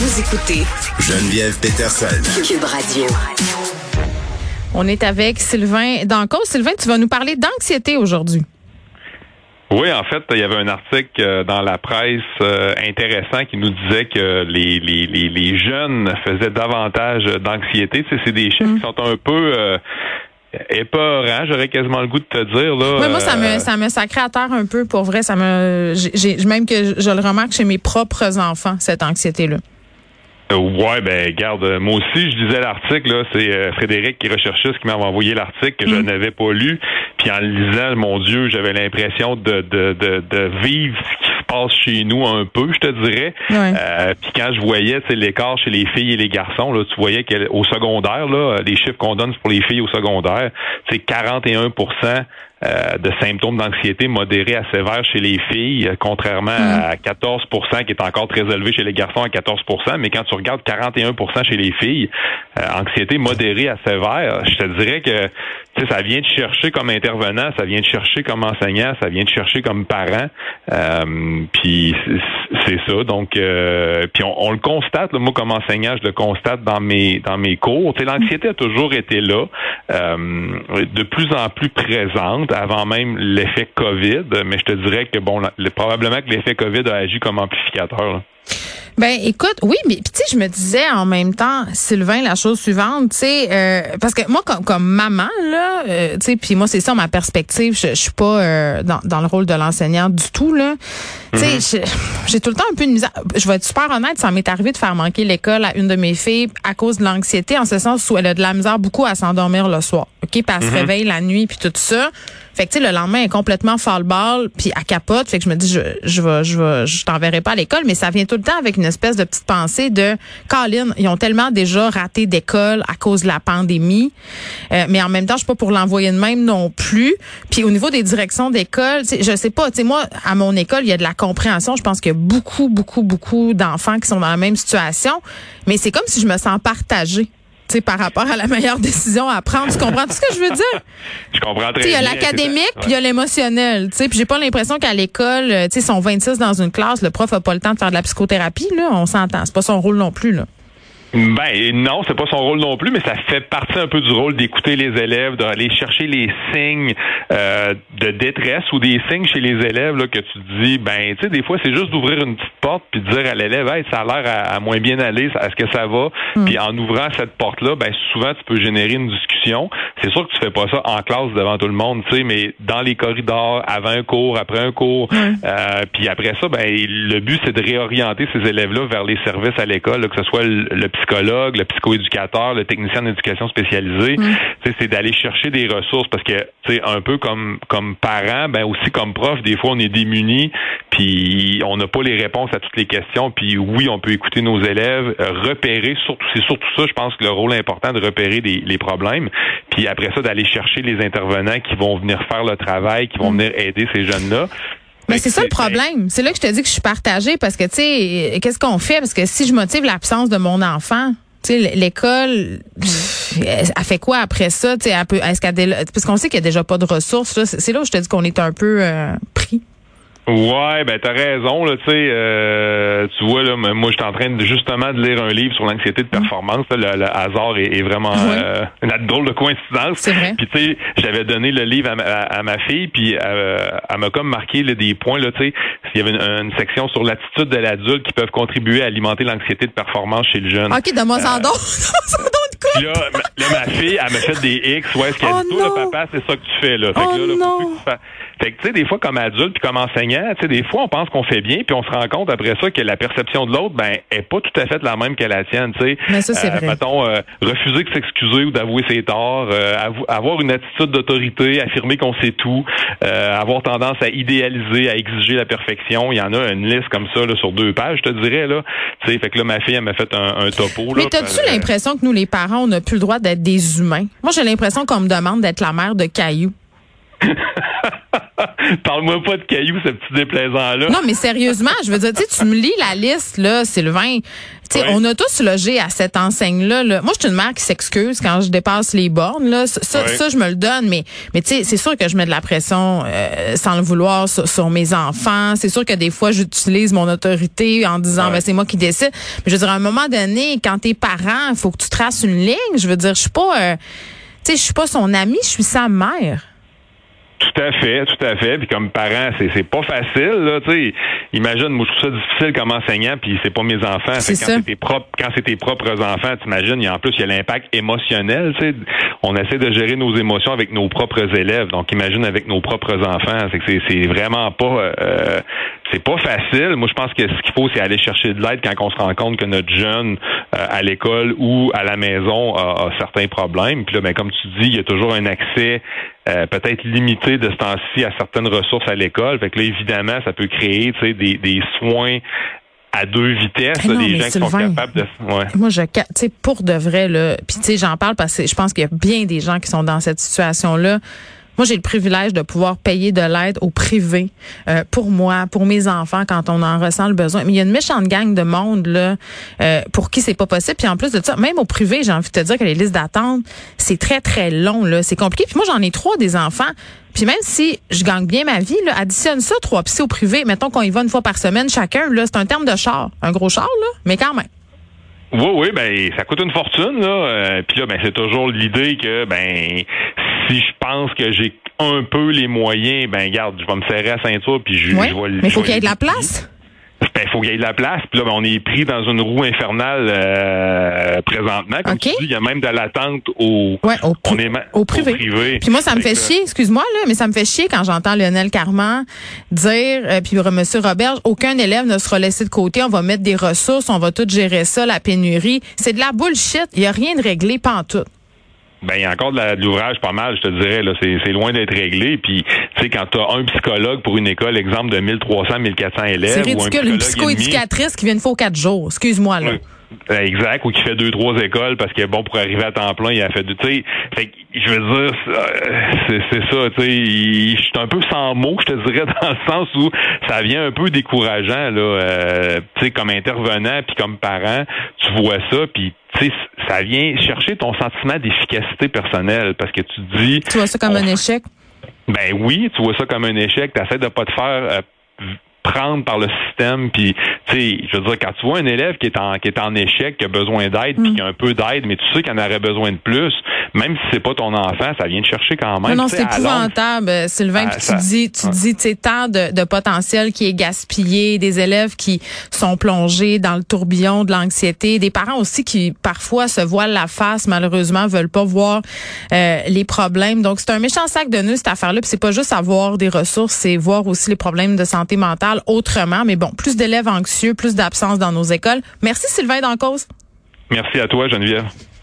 Vous écoutez Geneviève Peterson. Cube Radio. On est avec Sylvain Danco. Sylvain, tu vas nous parler d'anxiété aujourd'hui. Oui, en fait, il y avait un article euh, dans la presse euh, intéressant qui nous disait que les, les, les, jeunes faisaient davantage d'anxiété. Tu sais, c'est des chiffres Mm. qui sont un peu euh, épeurants, j'aurais quasiment le goût de te dire. Là, Ouais, moi, ça Euh, me, ça me sacré à terre un peu, pour vrai. Ça me, j'ai- même que je le remarque chez mes propres enfants, cette anxiété-là. Euh, Ouais, ben garde, euh, moi aussi je lisais l'article là, c'est euh, Frédéric qui recherchait ce qui m'avait envoyé l'article que je Mm. n'avais pas lu, puis en le lisant, mon Dieu, j'avais l'impression de, de, de, de vivre ce qui se passe chez nous un peu, je te dirais. Ouais. Euh, puis quand je voyais c'est l'écart chez les filles et les garçons, là, tu voyais qu'au secondaire, là, les chiffres qu'on donne pour les filles au secondaire, c'est 41 euh, de symptômes d'anxiété modérés à sévères chez les filles, euh, contrairement à 14% qui est encore très élevé chez les garçons à 14% Mais quand tu regardes 41% chez les filles, euh, anxiété modérée à sévère, je te dirais que ça vient de chercher comme intervenant, ça vient de chercher comme enseignant, ça vient de chercher comme parent. Euh, puis c'est- ça. Donc, euh, puis on, on le constate. là, moi, comme enseignant, je le constate dans mes dans mes cours. L'anxiété a toujours été là, euh, de plus en plus présente, avant même l'effet COVID. Mais je te dirais que bon, le- probablement que l'effet COVID a agi comme amplificateur. Ben écoute, oui, mais tu sais, je me disais en même temps, Sylvain, la chose suivante, tu sais, euh, parce que moi comme, comme maman là, euh, tu sais, puis moi c'est ça ma perspective, je, je suis pas euh, dans, dans le rôle de l'enseignant du tout là. Tu sais, je- j'ai tout le temps un peu de misère. Je vais être super honnête, ça m'est arrivé de faire manquer l'école à une de mes filles à cause de l'anxiété, en ce sens où elle a de la misère beaucoup à s'endormir le soir, ok, puis elle se réveille la nuit puis tout ça. Fait tu sais, le lendemain est complètement fall-ball puis elle capote. Fait que je me dis, je, je vais, je vais, je t'enverrai pas à l'école, mais ça vient tout le temps avec une espèce de petite pensée de, Colin, ils ont tellement déjà raté d'école à cause de la pandémie, Euh, mais en même temps, je suis pas pour l'envoyer de même non plus. Puis au niveau des directions d'école, je sais pas, tu sais, moi, à mon école, il y a de la compréhension. Je pense qu'il y a beaucoup, beaucoup, beaucoup d'enfants qui sont dans la même situation, mais c'est comme si je me sens partagée. Sais, par rapport à la meilleure décision à prendre. Tu comprends tout ce que je veux dire? Je comprends très sais, il y a bien. l'académique, puis il y a l'émotionnel. Puis j'ai pas l'impression qu'à l'école, euh, tu sais, ils sont 26 dans une classe, le prof a pas le temps de faire de la psychothérapie, là. On s'entend. C'est pas son rôle non plus, là. Ben non, c'est pas son rôle non plus, mais ça fait partie un peu du rôle d'écouter les élèves, d'aller chercher les signes euh, de détresse ou des signes chez les élèves là, que tu te dis, ben tu sais, des fois c'est juste d'ouvrir une petite porte puis de dire à l'élève, hey, ça a l'air à, à moins bien aller, est-ce que ça va? Puis en ouvrant cette porte là, ben souvent tu peux générer une discussion. C'est sûr que tu fais pas ça en classe devant tout le monde, tu sais, mais dans les corridors, avant un cours, après un cours, euh, puis après ça, ben le but c'est de réorienter ces élèves-là vers les services à l'école, là, que ce soit le, le psychologue, le psychoéducateur, le technicien d'éducation spécialisé. Tu sais, C'est d'aller chercher des ressources parce que tu un peu comme comme parent, ben aussi comme prof, des fois on est démunis, puis on n'a pas les réponses à toutes les questions. Puis oui, on peut écouter nos élèves, euh, repérer surtout c'est surtout ça, je pense que le rôle important de repérer des- les problèmes, puis après ça d'aller chercher les intervenants qui vont venir faire le travail, qui vont venir aider ces jeunes-là. Mais Fait c'est ça le problème. C'est là que je te dis que je suis partagée parce que, tu sais, qu'est-ce qu'on fait? Parce que si je motive l'absence de mon enfant, tu sais, l'école, elle fait quoi après ça? Tu sais, elle peut, est-ce qu'elle, parce qu'on sait qu'il n'y a déjà pas de ressources. là. C'est c'est là où je te dis qu'on est un peu euh, pris. Ouais, ben t'as raison là, tu sais, euh, tu vois là, moi j'étais en train de justement de lire un livre sur l'anxiété de performance. là. le, le hasard est, est vraiment Ouais. euh, une drôle de coïncidence. C'est vrai. Puis tu sais, j'avais donné le livre à ma, à- à ma fille, puis euh, elle m'a comme marqué là, des points là, tu sais, il y avait une, une section sur l'attitude de l'adulte qui peuvent contribuer à alimenter l'anxiété de performance chez le jeune. OK, de quoi? Puis là, ma- là, ma fille, elle m'a fait des X. Ouais, ce qu'elle Oh dit, toi, là, papa, c'est ça que tu fais, là. Fait Oh que là, là, faut non. plus que tu fasses- Fait que, tu sais, des fois, comme adulte puis comme enseignant, tu sais, des fois, on pense qu'on fait bien, puis on se rend compte après ça que la perception de l'autre, ben, est pas tout à fait la même que la tienne, tu sais. Mais ça, c'est vrai. Mettons, euh, refuser de s'excuser ou d'avouer ses torts, euh, avoir une attitude d'autorité, affirmer qu'on sait tout, euh, avoir tendance à idéaliser, à exiger la perfection. Il y en a une liste comme ça, là, sur deux pages, je te dirais, là. Tu sais, fait que là, ma fille, elle m'a fait un, un topo, là. Mais t'as-tu Euh, l'impression que nous, les parents, on n'a plus le droit d'être des humains? Moi, j'ai l'impression qu'on me demande d'être la mère de cailloux. Parle-moi pas de cailloux, ce petit déplaisant-là. Non, mais sérieusement, je veux dire, tu sais, tu me lis la liste, là, Sylvain. sais, on a tous logé à cette enseigne-là. Là. Moi, je suis une mère qui s'excuse quand je dépasse les bornes. Là. Ça, ça, je me le donne, mais, mais tu sais, c'est sûr que je mets de la pression euh, sans le vouloir sur, mes enfants. C'est sûr que des fois, j'utilise mon autorité en disant, ben, c'est moi qui décide. Mais je veux dire, à un moment donné, quand t'es parent, il faut que tu traces une ligne. Je veux dire, je suis pas, euh, tu sais, je suis pas son amie, je suis sa mère. Tout à fait, tout à fait. Puis comme parent, c'est c'est pas facile là, tu sais. Imagine, moi je trouve ça difficile comme enseignant, puis c'est pas mes enfants. quand c'est tes propres, quand c'est tes propres enfants, t'imagines, a en plus il y a l'impact émotionnel, tu sais. On essaie de gérer nos émotions avec nos propres élèves, donc imagine avec nos propres enfants. C'est que c'est vraiment pas, euh, c'est pas facile. Moi je pense que ce qu'il faut, c'est aller chercher de l'aide quand on se rend compte que notre jeune euh, à l'école ou à la maison a, certains problèmes. Puis là, ben comme tu dis, il y a toujours un accès euh, peut-être limité de ce temps-ci à certaines ressources à l'école. Fait que là, évidemment, ça peut créer des, des soins à deux vitesses, eh des gens qui sont capables de. Ouais. Moi, je, tu sais, pour de vrai là, puis tu sais, j'en parle parce que je pense qu'il y a bien des gens qui sont dans cette situation-là. Moi, j'ai le privilège de pouvoir payer de l'aide au privé euh, pour moi, pour mes enfants quand on en ressent le besoin. Mais il y a une méchante gang de monde là euh, pour qui c'est pas possible. Puis en plus de ça, même au privé, j'ai envie de te dire que les listes d'attente, c'est très très long là, c'est compliqué. Puis moi, j'en ai trois des enfants. Puis même si je gagne bien ma vie, là, additionne ça trois psy au privé. Mettons qu'on y va une fois par semaine chacun. Là, c'est un terme de char, un gros char là, mais quand même. Oui, oui, ben ça coûte une fortune là. Euh, puis là, ben c'est toujours l'idée que ben si je pense que j'ai un peu les moyens, ben garde, je vais me serrer à ceinture puis je, oui, je vais. Mais il faut qu'il y ait de la place. Ben, il faut qu'il y ait de la place. Puis là, ben, on est pris dans une roue infernale euh, présentement. Comme tu dis, il y a même de l'attente au, ouais, au, on est au, privé. Puis moi, ça me fait, chier, excuse-moi, là, mais ça me fait chier quand j'entends Lionel Carman dire, euh, puis Monsieur Robert, aucun élève ne sera laissé de côté, on va mettre des ressources, on va tout gérer ça, la pénurie. C'est de la bullshit. Il n'y a rien de réglé, pas en tout. Ben, il y a encore de l'ouvrage pas mal, je te dirais. Là, c'est, loin d'être réglé. Puis, tu sais, quand tu as un psychologue pour une école, exemple de 1300, 1400 élèves. C'est ridicule, une psychoéducatrice qui vient une fois quatre jours. Excuse-moi, là. Exact, ou qui fait deux, trois écoles parce que bon, pour arriver à temps plein, il a fait du. Tu sais, je veux dire, c'est ça, tu sais, je suis un peu sans mots, je te dirais, dans le sens où ça vient un peu décourageant, là, euh, tu sais, comme intervenant, puis comme parent, tu vois ça, puis tu sais, ça vient chercher ton sentiment d'efficacité personnelle parce que tu dis. Tu vois ça comme un échec? Ben oui, tu vois ça comme un échec. Tu essaies de pas te faire euh, prendre par le système puis tu sais je veux dire quand tu vois un élève qui est en qui est en échec qui a besoin d'aide puis mm. qui a un peu d'aide mais tu sais qu'il en aurait besoin de plus même si c'est pas ton enfant ça vient te chercher quand même non, non c'est épouvantable euh, Sylvain ah, tu dis tu dis tu sais tant de, de potentiel qui est gaspillé des élèves qui sont plongés dans le tourbillon de l'anxiété des parents aussi qui parfois se voilent la face malheureusement veulent pas voir euh, les problèmes. Donc c'est un méchant sac de nœuds cette affaire là puis c'est pas juste avoir des ressources c'est voir aussi les problèmes de santé mentale autrement. Mais bon, plus d'élèves anxieux, plus d'absence dans nos écoles. Merci Sylvain Dancause. Merci à toi, Geneviève.